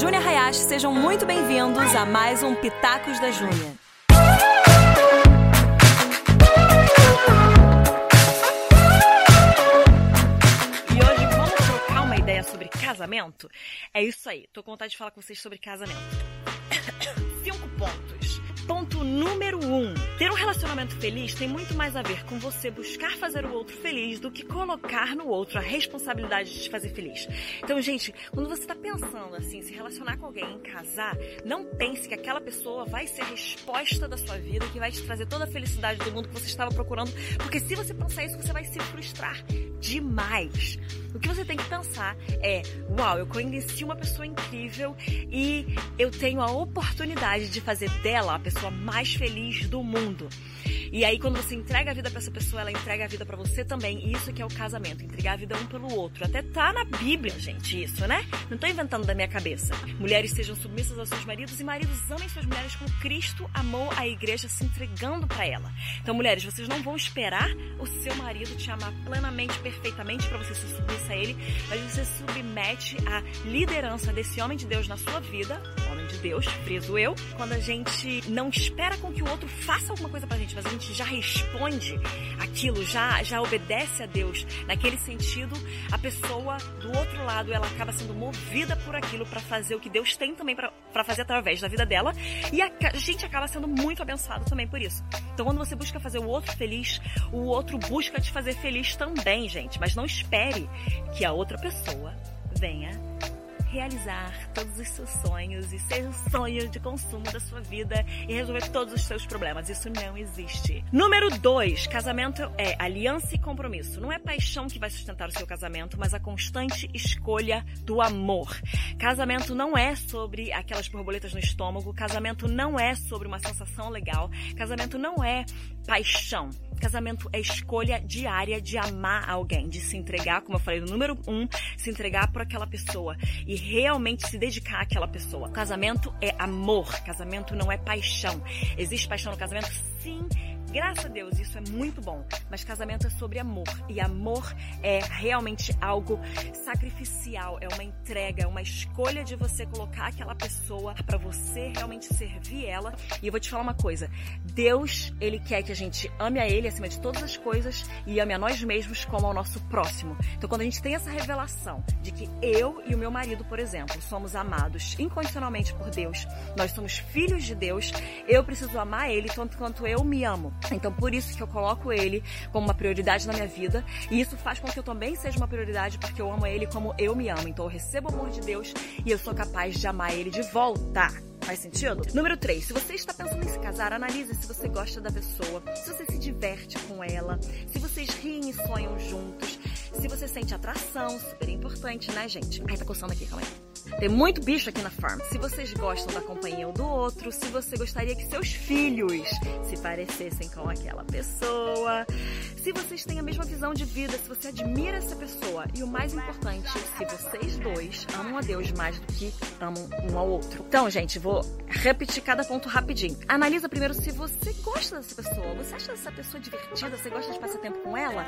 Júnia Hayashi, sejam muito bem-vindos a mais um Pitacos da Júnia. E hoje vamos trocar uma ideia sobre casamento? É isso aí, tô com vontade de falar com vocês sobre casamento. Cinco pontos. Ponto número um: ter um relacionamento feliz tem muito mais a ver com você buscar fazer o outro feliz do que colocar no outro a responsabilidade de te fazer feliz. Então, gente, quando você está pensando assim, se relacionar com alguém, casar, não pense que aquela pessoa vai ser a resposta da sua vida, que vai te trazer toda a felicidade do mundo que você estava procurando, porque se você pensar isso, você vai se frustrar demais. O que você tem que pensar é: uau, eu conheci uma pessoa incrível e eu tenho a oportunidade de fazer dela a pessoa mais feliz do mundo. E aí, quando você entrega a vida para essa pessoa, ela entrega a vida para você também. E isso que é o casamento, entregar a vida um pelo outro. Até tá na Bíblia, gente, isso, né? Não tô inventando da minha cabeça. Mulheres sejam submissas aos seus maridos e maridos amem suas mulheres como Cristo amou a igreja se entregando para ela. Então, mulheres, vocês não vão esperar o seu marido te amar plenamente, perfeitamente para você se submissa a ele, mas você submete a liderança desse homem de Deus na sua vida, homem de Deus, friso eu, quando a gente não espera com que o outro faça alguma coisa pra gente, mas a gente já responde aquilo, já, já obedece a Deus. Naquele sentido, a pessoa do outro lado, ela acaba sendo movida por aquilo para fazer o que Deus tem também para fazer através da vida dela. E a, a gente acaba sendo muito abençoado também por isso. Então, quando você busca fazer o outro feliz, o outro busca te fazer feliz também, gente. Mas não espere que a outra pessoa venha realizar todos os seus sonhos e ser o sonho de consumo da sua vida e resolver todos os seus problemas. Isso não existe. Número 2, casamento é aliança e compromisso. Não é paixão que vai sustentar o seu casamento, mas a constante escolha do amor. Casamento não é sobre aquelas borboletas no estômago, casamento não é sobre uma sensação legal, casamento não é paixão. Casamento é escolha diária de amar alguém, de se entregar, como eu falei no número um, se entregar por aquela pessoa e realmente se dedicar àquela pessoa. Casamento é amor, casamento não é paixão. Existe paixão no casamento? Sim Graças a Deus, isso é muito bom. Mas casamento é sobre amor. E amor é realmente algo sacrificial. É uma entrega, é uma escolha de você colocar aquela pessoa para você realmente servir ela. E eu vou te falar uma coisa. Deus, Ele quer que a gente ame a Ele acima de todas as coisas e ame a nós mesmos como ao nosso próximo. Então, quando a gente tem essa revelação de que eu e o meu marido, por exemplo, somos amados incondicionalmente por Deus, nós somos filhos de Deus, eu preciso amar Ele tanto quanto eu me amo. Então, por isso que eu coloco ele como uma prioridade na minha vida. E isso faz com que eu também seja uma prioridade, porque eu amo ele como eu me amo. Então, eu recebo o amor de Deus e eu sou capaz de amar ele de volta. Faz sentido? Número 3. Se você está pensando em se casar, analise se você gosta da pessoa, se você se diverte com ela, se vocês riem e sonham juntos, se você sente atração, super importante, né, gente? Ai, tá coçando aqui, calma aí. Tem muito bicho aqui na farm. Se vocês gostam da companhia um do outro, se você gostaria que seus filhos se parecessem com aquela pessoa, se vocês têm a mesma visão de vida, se você admira essa pessoa e o mais importante, se vocês dois amam a Deus mais do que amam um ao outro. Então, gente, vou repetir cada ponto rapidinho. Analisa primeiro se você gosta dessa pessoa. Você acha essa pessoa divertida? Você gosta de passar tempo com ela?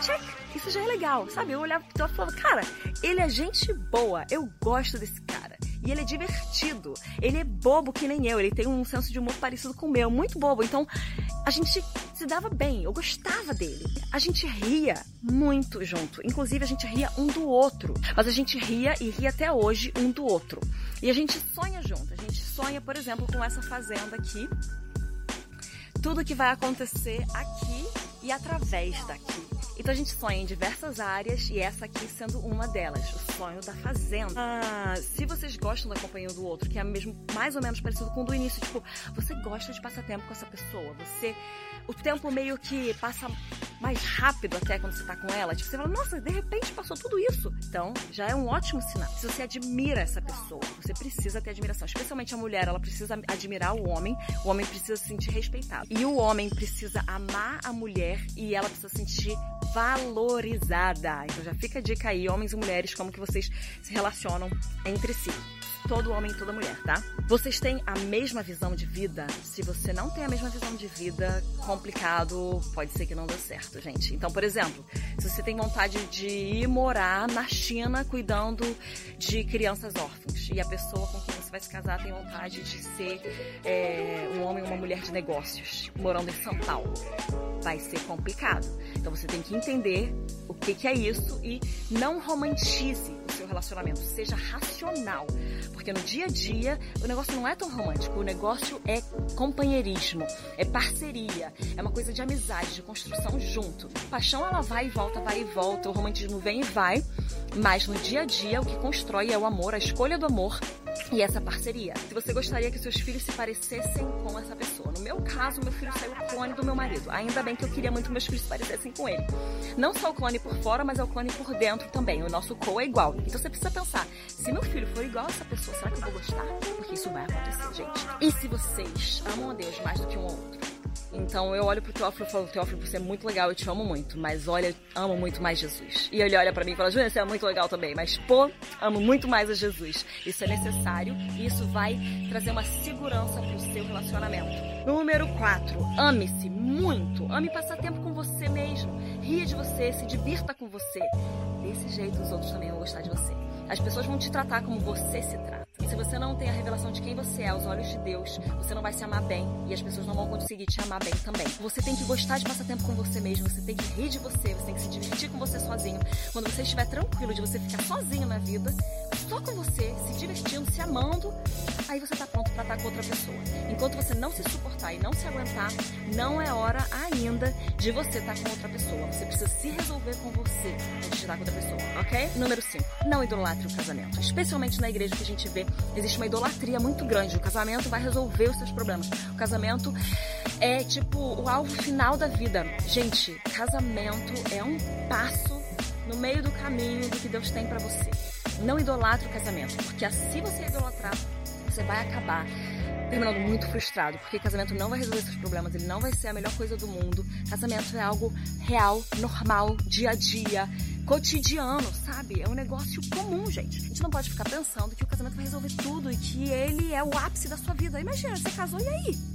Check! Isso já é legal, sabe? Eu olhava pro e falava, cara, ele é gente boa. Eu gosto desse cara. E ele é divertido. Ele é bobo que nem eu. Ele tem um senso de humor parecido com o meu. Muito bobo. Então, a gente se dava bem. Eu gostava dele. A gente ria muito junto. Inclusive, a gente ria um do outro. Mas a gente ria e ria até hoje um do outro. E a gente sonha junto. A gente sonha, por exemplo, com essa fazenda aqui. Tudo que vai acontecer aqui e através daqui. Então a gente sonha em diversas áreas e essa aqui sendo uma delas, o sonho da fazenda. Ah, se vocês gostam da companhia do outro, que é mesmo mais ou menos parecido com o do início, tipo, você gosta de passar tempo com essa pessoa, você o tempo meio que passa mais rápido até quando você tá com ela. Tipo, você fala, nossa, de repente passou tudo isso. Então, já é um ótimo sinal. Se você admira essa pessoa, você precisa ter admiração. Especialmente a mulher, ela precisa admirar o homem, o homem precisa se sentir respeitado. E o homem precisa amar a mulher e ela precisa se sentir valorizada. Então já fica a dica aí, homens e mulheres, como que vocês se relacionam entre si. todo homem e toda mulher, tá? Vocês têm a mesma visão de vida? Se você não tem a mesma visão de vida, complicado, pode ser que não dê certo, gente. Então, por exemplo, se você tem vontade de ir morar na China cuidando de crianças órfãs e a pessoa com quem vai se casar tem vontade de ser é, um homem ou uma mulher de negócios morando em São Paulo, vai ser complicado. Então você tem que entender o que, que é isso e não romantize o seu relacionamento, seja racional. Porque no dia a dia o negócio não é tão romântico, o negócio é companheirismo, é parceria, é uma coisa de amizade, de construção junto. A paixão ela vai e volta, vai e volta, o romantismo vem e vai, mas no dia a dia o que constrói é o amor, a escolha do amor e essa parceria. Se você gostaria que seus filhos se parecessem com essa pessoa. No meu caso, meu filho saiu clone do meu marido. Ainda bem que eu queria muito que meus filhos se parecessem com ele. Não só o clone por fora, mas é o clone por dentro também. O nosso co é igual. Então você precisa pensar, se meu filho for igual a essa pessoa, será que eu vou gostar? Porque isso vai acontecer, gente. E se vocês amam a Deus mais do que um outro? Então eu olho pro Teófilo e falo, Teófilo, você é muito legal, eu te amo muito, mas olha, amo muito mais Jesus. E ele olha para mim e fala, Júlia, você é muito legal também, mas pô, amo muito mais a Jesus. Isso é necessário e isso vai trazer uma segurança pro seu relacionamento. Número 4, ame-se muito. Ame passar tempo com você mesmo. Ria de você, se divirta com você. Desse jeito os outros também vão gostar de você. As pessoas vão te tratar como você se trata. Se você não tem a revelação de quem você é aos olhos de Deus, você não vai se amar bem e as pessoas não vão conseguir te amar bem também. Você tem que gostar de passar tempo com você mesmo, você tem que rir de você, você tem que se divertir com você sozinho. Quando você estiver tranquilo de você ficar sozinho na vida, só com você, se divertindo, se amando, aí você tá pronto para estar com outra pessoa. Enquanto você não se suportar e não se aguentar, não é hora ainda de você estar com outra pessoa. Você precisa se resolver com você antes de estar com outra pessoa, ok? Número 5. Não idolatre o casamento. Especialmente na igreja que a gente vê, existe uma idolatria muito grande. O casamento vai resolver os seus problemas. O casamento é tipo o alvo final da vida. Gente, casamento é um passo no meio do caminho do que Deus tem para você. Não idolatre o casamento, porque assim você idolatrar, você vai acabar terminando muito frustrado, porque casamento não vai resolver seus problemas, ele não vai ser a melhor coisa do mundo. Casamento é algo real, normal, dia a dia, cotidiano, sabe? É um negócio comum, gente. A gente não pode ficar pensando que o casamento vai resolver tudo e que ele é o ápice da sua vida. Imagina, você casou e aí?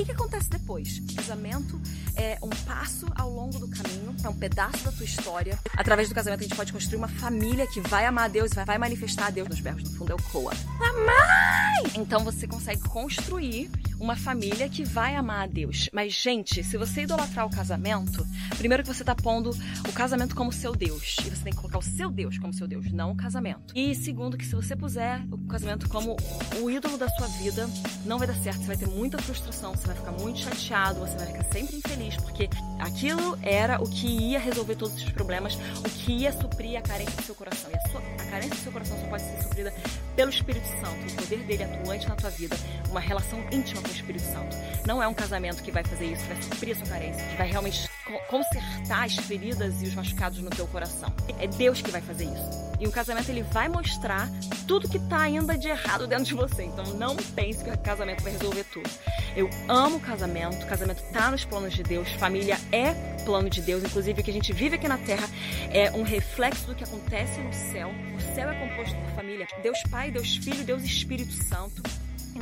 O que, que acontece depois? casamento é um passo ao longo do caminho, é um pedaço da tua história. Através do casamento a gente pode construir uma família que vai amar a Deus, vai manifestar a Deus nos verbos. No fundo é o Coa. Amai! Então você consegue construir uma família que vai amar a Deus. Mas, gente, se você idolatrar o casamento, primeiro que você tá pondo o casamento como seu Deus. E você tem que colocar o seu Deus como seu Deus, não o casamento. E segundo, que se você puser o casamento como o ídolo da sua vida, não vai dar certo. Você vai ter muita frustração, você vai ficar muito chateado, você vai ficar sempre infeliz, porque aquilo era o que ia resolver todos os problemas, o que ia suprir a carência do seu coração. E a, sua, a carência do seu coração só pode ser suprida pelo Espírito Santo, o poder dele atuante na tua vida, uma relação íntima com o Espírito Santo. Não é um casamento que vai fazer isso, que vai suprir a sua carência, que vai realmente consertar as feridas e os machucados no teu coração. É Deus que vai fazer isso. E o casamento ele vai mostrar tudo que tá ainda de errado dentro de você. Então não pense que o casamento vai resolver tudo. Eu amo o casamento, casamento tá nos planos de Deus, família é plano de Deus, inclusive o que a gente vive aqui na terra é um reflexo do que acontece no céu. O céu é composto por família, Deus Pai, Deus Filho, Deus Espírito Santo.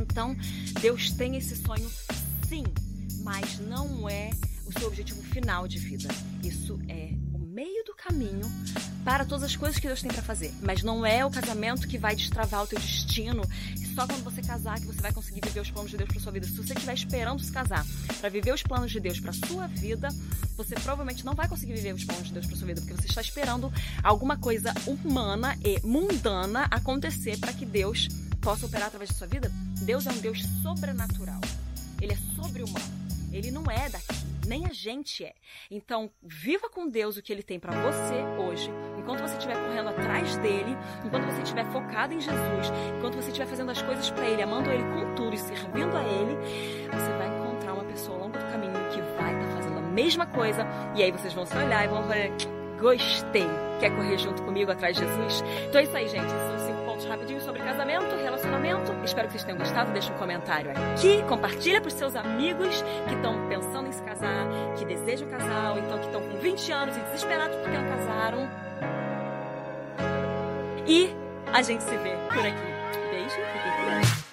Então, Deus tem esse sonho sim, mas não é o seu objetivo final de vida. Isso é o meio do caminho para todas as coisas que Deus tem para fazer. Mas não é o casamento que vai destravar o teu destino. Só quando você casar que você vai conseguir viver os planos de Deus para sua vida. Se você estiver esperando se casar para viver os planos de Deus para sua vida, você provavelmente não vai conseguir viver os planos de Deus para sua vida, porque você está esperando alguma coisa humana e mundana acontecer para que Deus possa operar através da sua vida. Deus é um Deus sobrenatural. Ele é sobre-humano. Ele não é daqui nem a gente é. Então, viva com Deus o que ele tem para você hoje, enquanto você estiver correndo atrás dele, enquanto você estiver focado em Jesus, enquanto você estiver fazendo as coisas para ele, amando ele com tudo e servindo a ele, você vai encontrar uma pessoa ao longo do caminho que vai estar tá fazendo a mesma coisa, e aí vocês vão se olhar e vão falar: gostei. Quer correr junto comigo atrás de Jesus? Então é isso aí, gente. Rapidinhos sobre casamento, relacionamento. Espero que vocês tenham gostado. Deixa um comentário aqui. Compartilha para os seus amigos que estão pensando em se casar, que desejam casar, ou então que estão com 20 anos e desesperados porque não casaram. E a gente se vê por aqui. Beijo, Deus.